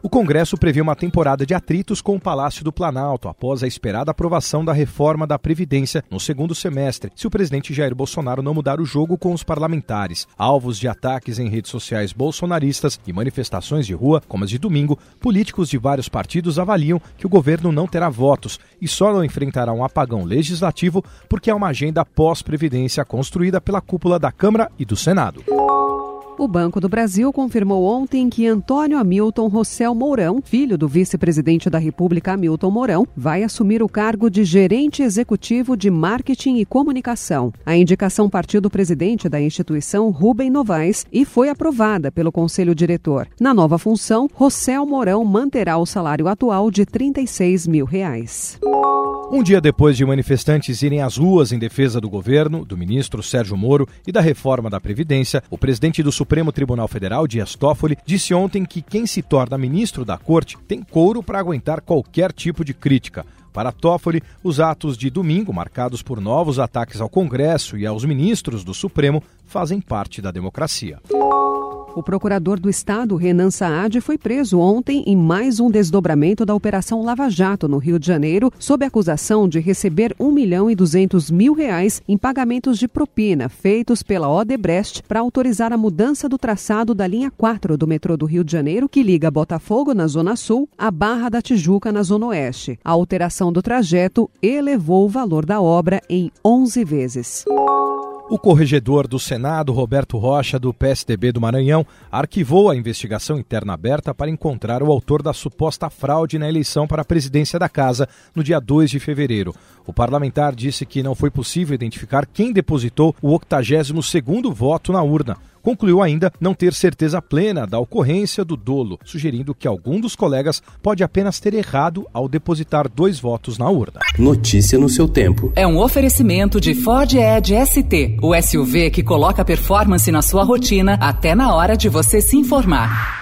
O Congresso prevê uma temporada de atritos com o Palácio do Planalto após a esperada aprovação da reforma da Previdência no segundo semestre, se o presidente Jair Bolsonaro não mudar o jogo com os parlamentares. Alvos de ataques em redes sociais bolsonaristas e manifestações de rua, como as de domingo, políticos de vários partidos avaliam que o governo não terá votos e só não enfrentará um apagão legislativo porque é uma agenda pós-previdência construída pela cúpula da Câmara e do Senado. O Banco do Brasil confirmou ontem que Antônio Hamilton Rossel Mourão, filho do vice-presidente da República Hamilton Mourão, vai assumir o cargo de gerente executivo de marketing e comunicação. A indicação partiu do presidente da instituição, Rubem Novaes, e foi aprovada pelo conselho diretor. Na nova função, Rossel Mourão manterá o salário atual de 36 mil reais. Um dia depois de manifestantes irem às ruas em defesa do governo, do ministro Sérgio Moro e da reforma da Previdência, o presidente do Supremo Tribunal Federal, Dias Toffoli, disse ontem que quem se torna ministro da corte tem couro para aguentar qualquer tipo de crítica. Para Toffoli, os atos de domingo, marcados por novos ataques ao Congresso e aos ministros do Supremo, fazem parte da democracia. O procurador do Estado, Renan Saad, foi preso ontem em mais um desdobramento da Operação Lava Jato, no Rio de Janeiro, sob acusação de receber 1 milhão e 200 mil reais em pagamentos de propina feitos pela Odebrecht para autorizar a mudança do traçado da linha 4 do metrô do Rio de Janeiro, que liga Botafogo, na Zona Sul, à Barra da Tijuca, na Zona Oeste. A alteração do trajeto elevou o valor da obra em 11 vezes. O corregedor do Senado, Roberto Rocha, do PSDB do Maranhão, arquivou a investigação interna aberta para encontrar o autor da suposta fraude na eleição para a presidência da Casa no dia 2 de fevereiro. O parlamentar disse que não foi possível identificar quem depositou o 82º voto na urna concluiu ainda não ter certeza plena da ocorrência do dolo, sugerindo que algum dos colegas pode apenas ter errado ao depositar dois votos na urna. Notícia no seu tempo. É um oferecimento de Ford Edge ST, o SUV que coloca performance na sua rotina até na hora de você se informar.